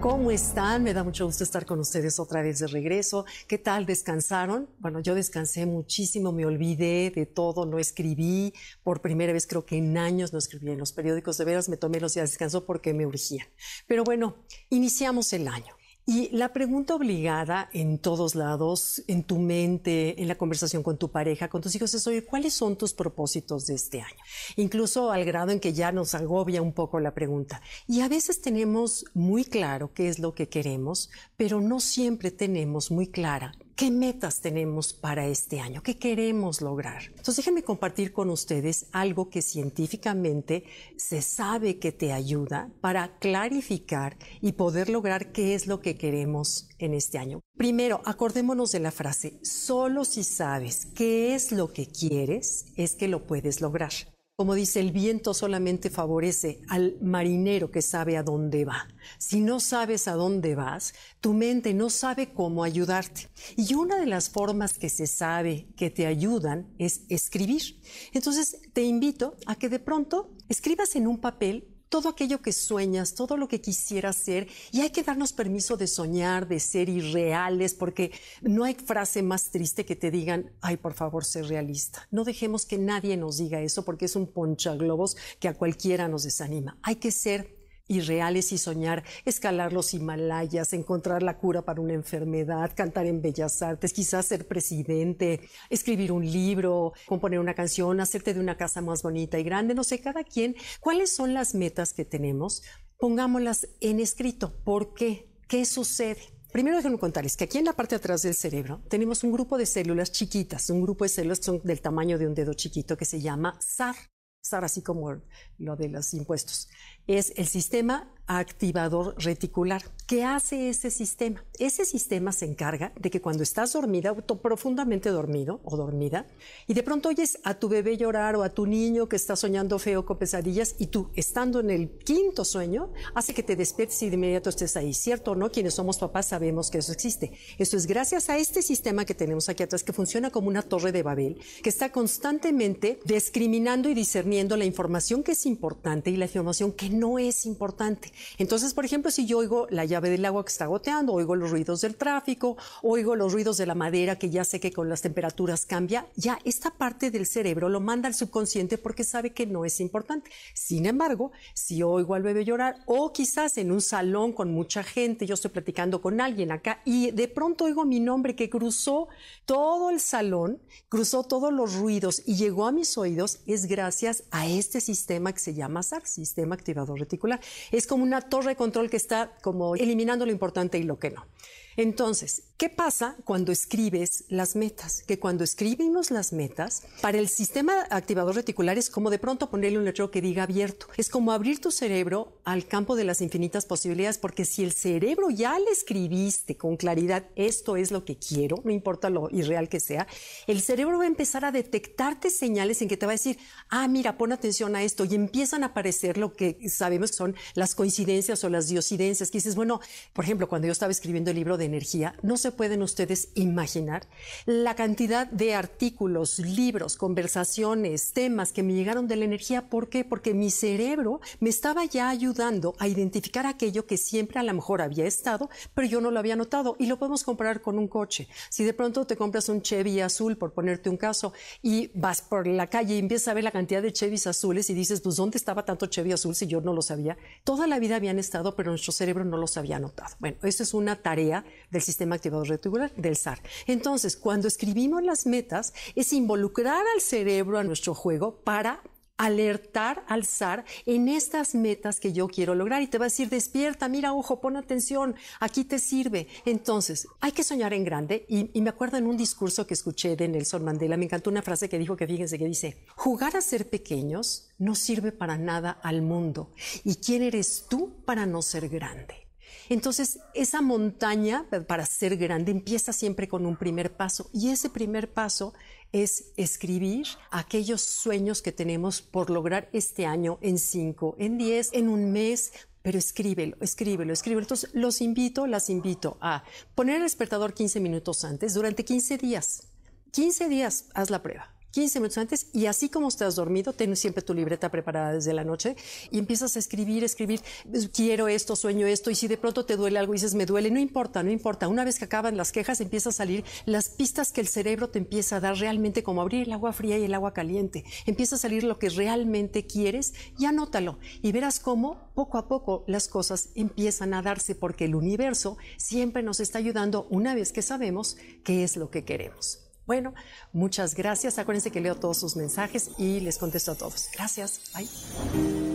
¿Cómo están? Me da mucho gusto estar con ustedes otra vez de regreso. ¿Qué tal? ¿Descansaron? Bueno, yo descansé muchísimo, me olvidé de todo, no escribí. Por primera vez creo que en años no escribí en los periódicos. De veras me tomé los días de descanso porque me urgían. Pero bueno, iniciamos el año. Y la pregunta obligada en todos lados, en tu mente, en la conversación con tu pareja, con tus hijos, es, oye, ¿cuáles son tus propósitos de este año? Incluso al grado en que ya nos agobia un poco la pregunta. Y a veces tenemos muy claro qué es lo que queremos, pero no siempre tenemos muy clara ¿Qué metas tenemos para este año? ¿Qué queremos lograr? Entonces déjenme compartir con ustedes algo que científicamente se sabe que te ayuda para clarificar y poder lograr qué es lo que queremos en este año. Primero, acordémonos de la frase, solo si sabes qué es lo que quieres, es que lo puedes lograr. Como dice, el viento solamente favorece al marinero que sabe a dónde va. Si no sabes a dónde vas, tu mente no sabe cómo ayudarte. Y una de las formas que se sabe que te ayudan es escribir. Entonces, te invito a que de pronto escribas en un papel todo aquello que sueñas, todo lo que quisieras ser, y hay que darnos permiso de soñar, de ser irreales, porque no hay frase más triste que te digan, ay, por favor, sé realista. No dejemos que nadie nos diga eso porque es un ponchaglobos que a cualquiera nos desanima. Hay que ser irreales y soñar, escalar los Himalayas, encontrar la cura para una enfermedad, cantar en bellas artes, quizás ser presidente, escribir un libro, componer una canción, hacerte de una casa más bonita y grande, no sé, cada quien, ¿cuáles son las metas que tenemos? Pongámoslas en escrito. ¿Por qué? ¿Qué sucede? Primero déjenme contarles que aquí en la parte de atrás del cerebro tenemos un grupo de células chiquitas, un grupo de células que son del tamaño de un dedo chiquito que se llama SAR. SAR así como lo de los impuestos. Es el sistema activador reticular. ¿Qué hace ese sistema? Ese sistema se encarga de que cuando estás dormida, profundamente dormido o dormida, y de pronto oyes a tu bebé llorar o a tu niño que está soñando feo con pesadillas, y tú, estando en el quinto sueño, hace que te despiertes y de inmediato estés ahí. ¿Cierto o no? Quienes somos papás sabemos que eso existe. Esto es gracias a este sistema que tenemos aquí atrás, que funciona como una torre de Babel, que está constantemente discriminando y discerniendo la información que es importante y la información que no es importante. Entonces, por ejemplo, si yo oigo la llave del agua que está goteando, oigo los ruidos del tráfico, oigo los ruidos de la madera que ya sé que con las temperaturas cambia, ya esta parte del cerebro lo manda al subconsciente porque sabe que no es importante. Sin embargo, si oigo al bebé llorar o quizás en un salón con mucha gente, yo estoy platicando con alguien acá y de pronto oigo mi nombre que cruzó todo el salón, cruzó todos los ruidos y llegó a mis oídos, es gracias a este sistema que se llama SAR, sistema activador reticular. Es como una torre de control que está como eliminando lo importante y lo que no. Entonces, ¿qué pasa cuando escribes las metas? Que cuando escribimos las metas, para el sistema activador reticular es como de pronto ponerle un letrero que diga abierto. Es como abrir tu cerebro al campo de las infinitas posibilidades, porque si el cerebro ya le escribiste con claridad, esto es lo que quiero, no importa lo irreal que sea, el cerebro va a empezar a detectarte señales en que te va a decir, ah, mira, pon atención a esto, y empiezan a aparecer lo que sabemos que son las coincidencias o las diosidencias, que dices, bueno, por ejemplo, cuando yo estaba escribiendo el libro de energía, no se pueden ustedes imaginar la cantidad de artículos, libros, conversaciones, temas que me llegaron de la energía. ¿Por qué? Porque mi cerebro me estaba ya ayudando a identificar aquello que siempre a lo mejor había estado, pero yo no lo había notado. Y lo podemos comparar con un coche. Si de pronto te compras un Chevy azul, por ponerte un caso, y vas por la calle y empiezas a ver la cantidad de Chevys azules y dices, pues ¿dónde estaba tanto Chevy azul si yo no lo sabía? Toda la vida habían estado, pero nuestro cerebro no los había notado. Bueno, eso es una tarea del sistema reticular, del SAR. Entonces, cuando escribimos las metas, es involucrar al cerebro a nuestro juego para alertar al SAR en estas metas que yo quiero lograr y te va a decir, despierta, mira, ojo, pon atención, aquí te sirve. Entonces, hay que soñar en grande y, y, me acuerdo en un discurso que escuché de Nelson Mandela, me encantó una frase que dijo que fíjense que dice, jugar a ser pequeños no sirve para nada al mundo. ¿Y quién eres tú para no ser grande? Entonces, esa montaña para ser grande empieza siempre con un primer paso y ese primer paso es escribir aquellos sueños que tenemos por lograr este año en cinco, en diez, en un mes, pero escríbelo, escríbelo, escríbelo. Entonces, los invito, las invito a poner el despertador 15 minutos antes durante 15 días. 15 días, haz la prueba. 15 minutos antes y así como estás dormido, ten siempre tu libreta preparada desde la noche y empiezas a escribir, escribir, quiero esto, sueño esto y si de pronto te duele algo y dices, me duele, no importa, no importa. Una vez que acaban las quejas, empieza a salir las pistas que el cerebro te empieza a dar realmente como abrir el agua fría y el agua caliente. Empieza a salir lo que realmente quieres y anótalo y verás cómo poco a poco las cosas empiezan a darse porque el universo siempre nos está ayudando una vez que sabemos qué es lo que queremos. Bueno, muchas gracias. Acuérdense que leo todos sus mensajes y les contesto a todos. Gracias. Bye.